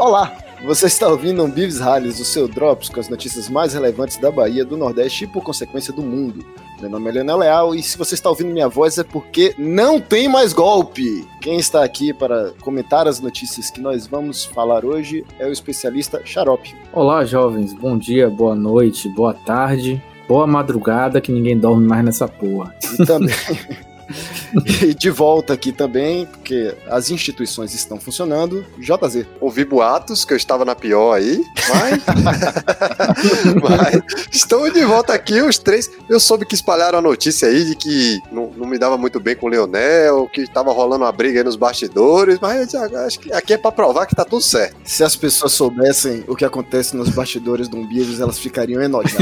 Olá, você está ouvindo um Bives Rallies, o seu Drops com as notícias mais relevantes da Bahia, do Nordeste e, por consequência, do mundo. Meu nome é Leonel Leal e se você está ouvindo minha voz é porque não tem mais golpe. Quem está aqui para comentar as notícias que nós vamos falar hoje é o especialista Xarope. Olá, jovens. Bom dia, boa noite, boa tarde, boa madrugada, que ninguém dorme mais nessa porra. E também. e de volta aqui também, porque as instituições estão funcionando. JZ. Ouvi boatos que eu estava na pior aí, mas. mas estamos de volta aqui, os três. Eu soube que espalharam a notícia aí de que não, não me dava muito bem com o Leonel, que estava rolando uma briga aí nos bastidores, mas acho que aqui é para provar que tá tudo certo. Se as pessoas soubessem o que acontece nos bastidores do Umbigos, elas ficariam enojadas.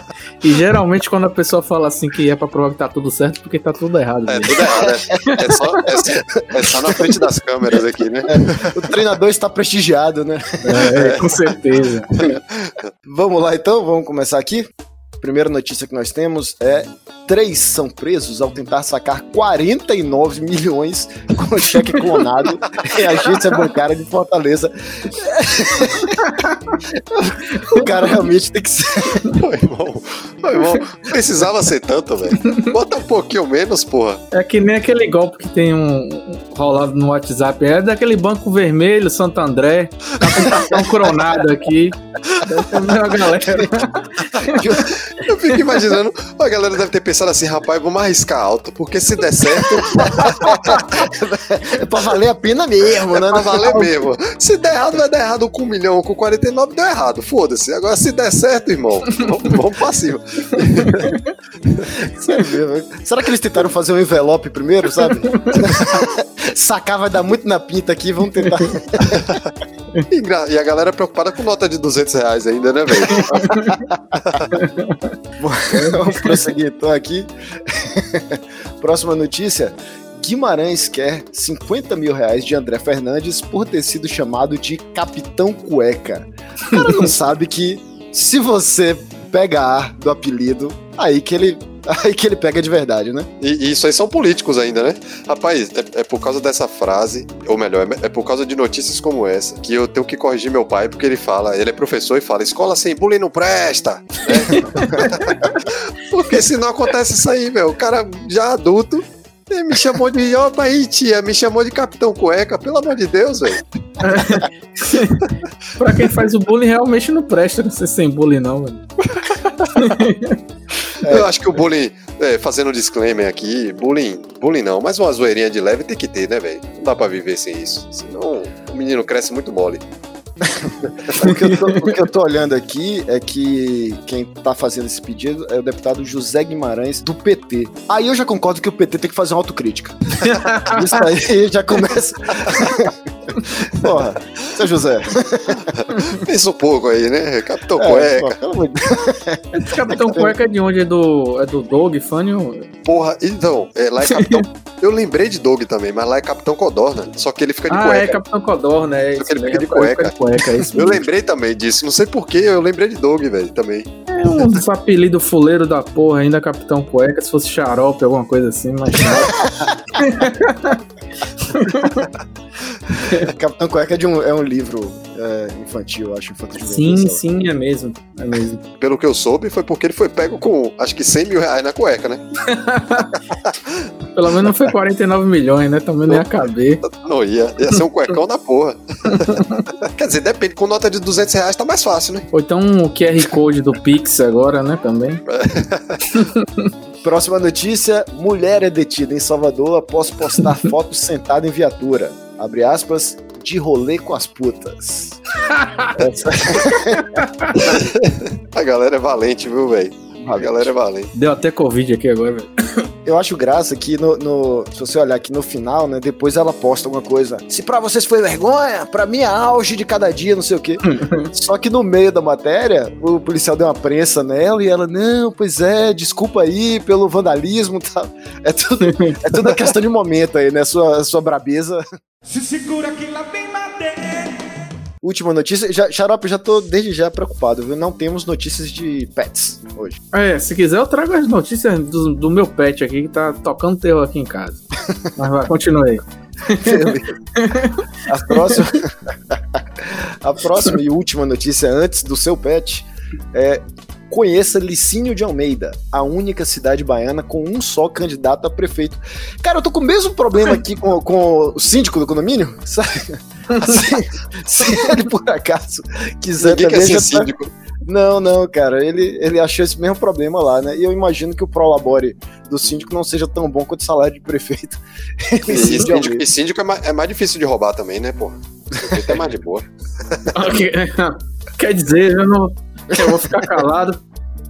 e geralmente quando a pessoa fala assim que é para provar que tá tudo certo, porque tá tudo errado. É, tudo errado, é, é, só, é, é, só, na frente das câmeras aqui, né? O treinador está prestigiado, né? É, com certeza. vamos lá então, vamos começar aqui? Primeira notícia que nós temos é: três são presos ao tentar sacar 49 milhões com cheque clonado em agência bancária de Fortaleza. o cara realmente tem que ser. Meu irmão, meu irmão, precisava ser tanto, velho. Bota um pouquinho menos, porra. É que nem aquele golpe que tem um, rolado no WhatsApp. É daquele banco vermelho, Santo André. Tá com cartão coronado aqui. Deve a galera. Eu fico imaginando, a galera deve ter pensado assim, rapaz, vamos arriscar alto, porque se der certo. é pra valer a pena mesmo, né? É pra valer mesmo. Se der errado, vai dar errado com 1 milhão, com 49, deu errado. Foda-se. Agora, se der certo, irmão, vamos, vamos pra cima. Será que eles tentaram fazer um envelope primeiro, sabe? Sacar vai dar muito na pinta aqui, vamos tentar. E a galera preocupada com nota de 200 reais ainda, né, velho? Vamos prosseguir então aqui. Próxima notícia. Guimarães quer 50 mil reais de André Fernandes por ter sido chamado de Capitão Cueca. O cara não sabe que se você pegar do apelido, aí que ele Aí que ele pega de verdade, né? E, e isso aí são políticos ainda, né? Rapaz, é, é, por causa dessa frase, ou melhor, é, é, por causa de notícias como essa, que eu tenho que corrigir meu pai, porque ele fala, ele é professor e fala, escola sem bullying não presta. porque se não acontece isso aí, meu, o cara já adulto ele me chamou de. Opa aí, tia, me chamou de Capitão Cueca, pelo amor de Deus, velho. pra quem faz o bullying, realmente não presta não ser sem bullying, não, velho. É. Eu acho que o bullying, é, fazendo um disclaimer aqui, bullying, bullying não, mas uma zoeirinha de leve tem que ter, né, velho? Não dá pra viver sem isso. Senão o menino cresce muito mole. o, que tô, o, que eu tô, olhando aqui é que quem tá fazendo esse pedido é o deputado José Guimarães, do PT. Aí eu já concordo que o PT tem que fazer uma autocrítica. Isso aí já começa. Porra, seu José. Pensa um pouco aí, né? Capitão é, Cueca. Esse Capitão Cueca é de onde? É do, é do Dog, Fânio? Porra, então, é, lá é Capitão. eu lembrei de Dog também, mas lá é Capitão Codorna. Só que ele fica de ah, cueca. Ah, é Capitão Codorna, é. Só que ele fica de cueca. Fica de cueca é eu lembrei também disso. Não sei porquê, eu lembrei de Dog, velho, também. É um apelido fuleiro da porra, ainda Capitão Cueca, se fosse xarope, alguma coisa assim, mas. Capitão Cueca é, de um, é um livro é, infantil, acho, infantil Sim, sim, é mesmo, é mesmo. Pelo que eu soube, foi porque ele foi pego com, acho que 100 mil reais na cueca, né? Pelo menos não foi 49 milhões, né? Também não ia caber. Não ia, ia ser um cuecão da porra. Quer dizer, depende, com nota de 200 reais tá mais fácil, né? Ou então o QR Code do Pix agora, né, também. Próxima notícia: mulher é detida em Salvador após postar fotos sentada em viatura. Abre aspas, de rolê com as putas. Essa... A galera é valente, viu, velho? A galera é valente. Deu até Covid aqui agora, velho. Eu acho graça que no, no, se você olhar aqui no final, né, depois ela posta alguma coisa. Se pra vocês foi vergonha, pra mim é auge de cada dia, não sei o quê. Só que no meio da matéria, o policial deu uma prensa nela e ela, não, pois é, desculpa aí pelo vandalismo e tal. É tudo, é tudo questão de momento aí, né? Sua, sua brabeza. Se segura que lá vem madeira. Última notícia. Já, Xarope, já tô desde já preocupado, viu? Não temos notícias de pets hoje. É, se quiser eu trago as notícias do, do meu pet aqui, que tá tocando terror aqui em casa. Mas vai, continue aí. As próximas, A próxima e última notícia antes do seu pet é conheça Licínio de Almeida, a única cidade baiana com um só candidato a prefeito. Cara, eu tô com o mesmo problema aqui com, com o síndico do condomínio, sabe? Assim, se ele por acaso quiser Ninguém quer também ser já tá- síndico. Não, não, cara, ele, ele achou esse mesmo problema lá, né? E eu imagino que o prolabore do síndico não seja tão bom quanto o salário de prefeito. E, síndico, e síndico é mais, é mais difícil de roubar também, né, pô? Prefeito é mais de boa. Quer dizer, eu não. Eu vou ficar calado.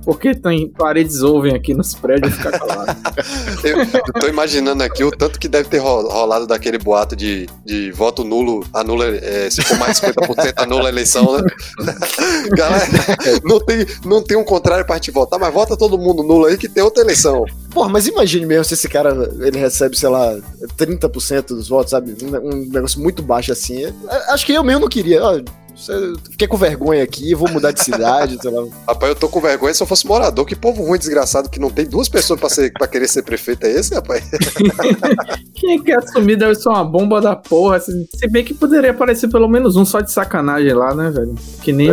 Porque tem paredes ouvem aqui nos prédios, ficar calado. Eu, eu tô imaginando aqui o tanto que deve ter ro- rolado daquele boato de, de voto nulo, anula, é, se for mais de 50% anula a eleição, né? Galera, não tem, não tem um contrário pra gente votar, mas vota todo mundo nulo aí que tem outra eleição. Porra, mas imagine mesmo se esse cara ele recebe, sei lá, 30% dos votos, sabe? Um, um negócio muito baixo assim. Eu- Acho que eu mesmo não queria. Ó, fiquei com vergonha aqui, vou mudar de cidade, sei lá. Rapaz, eu tô com vergonha se eu fosse morador. Que povo ruim, desgraçado, que não tem duas pessoas pra, ser, pra querer ser prefeito é esse, rapaz? Quem quer assumir deve ser uma bomba da porra. assim. Se bem que poderia aparecer pelo menos um só de sacanagem lá, né, velho? Que nem.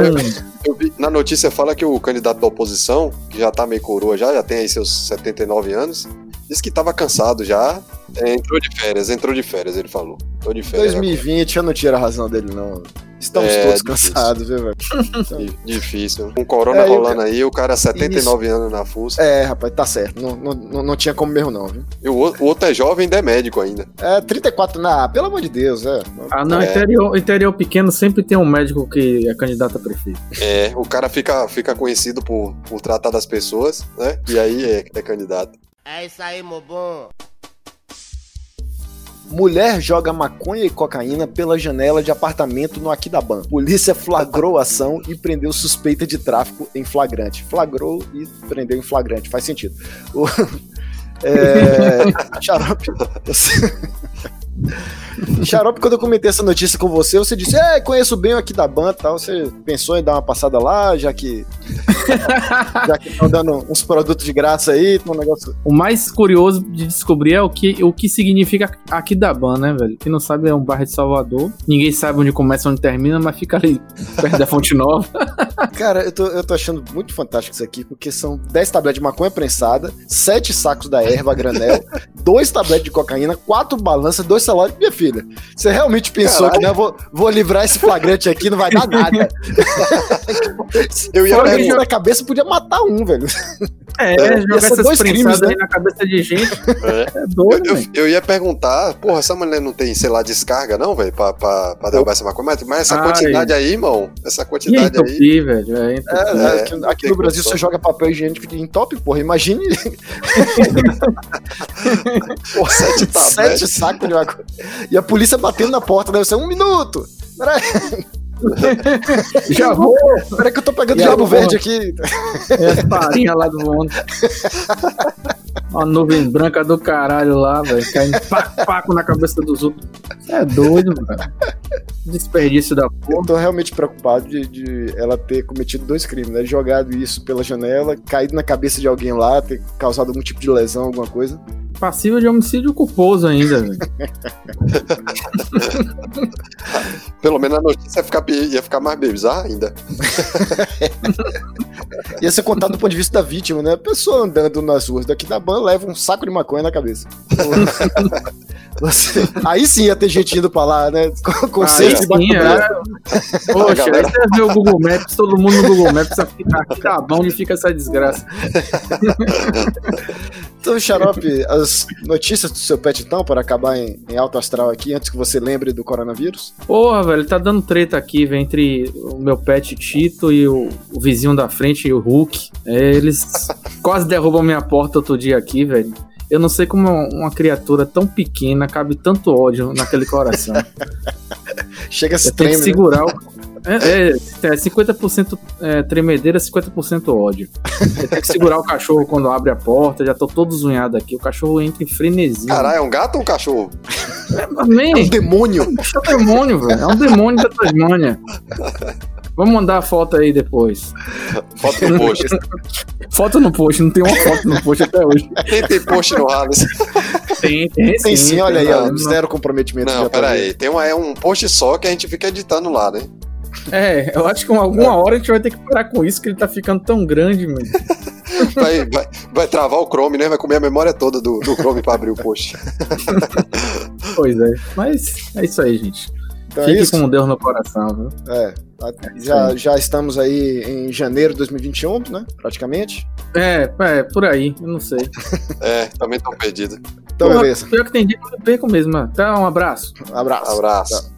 Eu vi- na notícia fala que o candidato da oposição, que já tá meio coroa já, já tem aí seus 79 anos, disse que tava cansado já. É, entrou de férias, entrou de férias, ele falou. Tô de férias. 2020 eu não tiro a razão dele, não. Estamos É, todos difícil. cansados, viu, velho? agora. Di- Difícil. Com corona É, eu- rolando aí, o cara 79 anos na fuça. É, rapaz, tá certo. Não, não, não, tinha como mesmo, não, viu? E o, o outro é jovem e ainda é médico ainda. É, 34, na, pelo amor de Deus, é. Ah, não, É. interior, interior pequeno sempre tem um médico que é candidato a prefeito. É, o cara fica, fica conhecido por, por tratar das pessoas, né? E aí é, é candidato. É isso aí, meu bom. Mulher joga maconha e cocaína pela janela de apartamento no Aquidaban. Polícia flagrou a ação e prendeu suspeita de tráfico em flagrante. Flagrou e prendeu em flagrante, faz sentido. O, é, Xarope. Xarope, quando eu comentei essa notícia com você, você disse: É, conheço bem o Aquidaban e tal. Você pensou em dar uma passada lá, já que. já que estão dando uns produtos de graça aí, um negócio. O mais curioso de descobrir é o que, o que significa Aquidaban, né, velho? Quem não sabe é um bairro de Salvador. Ninguém sabe onde começa e onde termina, mas fica ali perto da Fonte Nova. Cara, eu tô, eu tô achando muito fantástico isso aqui, porque são 10 tabletes de maconha prensada, 7 sacos da erva a granel, 2 tabletes de cocaína, 4 balanças, 2 salários. Minha filha, você realmente pensou que, né, vou, vou livrar esse flagrante aqui, não vai dar nada. Eu ia Fora na cabeça, podia matar um, velho. É, ia jogar essas dois crimes, né? aí na cabeça de gente. É. É Eu, doido, eu- velho. eu ia perguntar, porra, essa mulher não tem, sei lá, descarga, não, velho, pra, pra, pra derrubar essa maconha? Mas, mas essa Ai. quantidade aí, irmão, essa E quantidade aí. entupir, velho. É, entupir. É, É, aqui, não aqui no Brasil você joga papel higiênico de entope, porra. Imagine. porra, Sete sete, sacos de maconha. E a polícia batendo na porta, deve ser um minuto. Peraí, Já vou. peraí que eu tô pegando diabo verde aqui. É lá do mundo. Uma nuvem branca do caralho lá, velho. Caindo paco, paco na cabeça dos outros. Você é doido, velho. Desperdício da Eu porra. tô realmente preocupado de, de ela ter cometido dois crimes, né? Jogado isso pela janela, caído na cabeça de alguém lá, ter causado algum tipo de lesão, alguma coisa. Passível de homicídio culposo ainda, velho. Pelo menos a notícia ia ficar, ia ficar mais bizarra ainda. Ia ser contado do ponto de vista da vítima, né? A pessoa andando nas ruas daqui da ban leva um saco de maconha na cabeça. Você- Aí sim ia ter gente indo pra lá, né? Com, com Aí cesto debaixo sim, é. Poxa, galera- aí você vê o Google Maps, todo mundo no Google Maps, vai ficar acabão onde fica essa desgraça. Então, Xarope, as notícias do seu pet, então, para acabar em, em alto astral aqui, antes que você lembre do coronavírus. Porra, velho, tá dando treta aqui, velho, entre o meu pet Tito e o, o vizinho da frente, o Hulk. É, eles quase derrubam minha porta outro dia aqui, velho. Eu não sei como uma criatura tão pequena cabe tanto ódio naquele coração. Chega a se Eu tenho que treme, né? segurar o. É, é, é 50% é, tremedeira, 50% ódio. Tenho que segurar o cachorro quando abre a porta, já tô todo zunhado aqui. O cachorro entra em frenesi. Caralho, é um gato ou um cachorro? É, man, É um demônio. é um demônio, velho. É um demônio da Tasmânia. Vamos mandar a foto aí depois. Foto no post. Foto no post, não tem uma foto no post até hoje. Quem tem post no Hades? Tem, tem, Tem sim, olha aí, ó, Não, zero comprometimento. Não, já tá pera vendo. aí. Tem uma, é um post só que a gente fica editando lá, né? É, eu acho que alguma hora a gente vai ter que parar com isso, que ele tá ficando tão grande, mano. Vai, vai, vai travar o Chrome, né? Vai comer a memória toda do, do Chrome pra abrir o post. Pois é. Mas é isso aí, gente. Então é Fique isso. com Deus no coração, viu? É, isso já, já estamos aí em janeiro de 2021, né? Praticamente. É, é, por aí, eu não sei. É, também tô perdido. Então, Porra, beleza. Pior que tem dia que eu perco mesmo, mano. Tá, um abraço. Abraço. Abraço.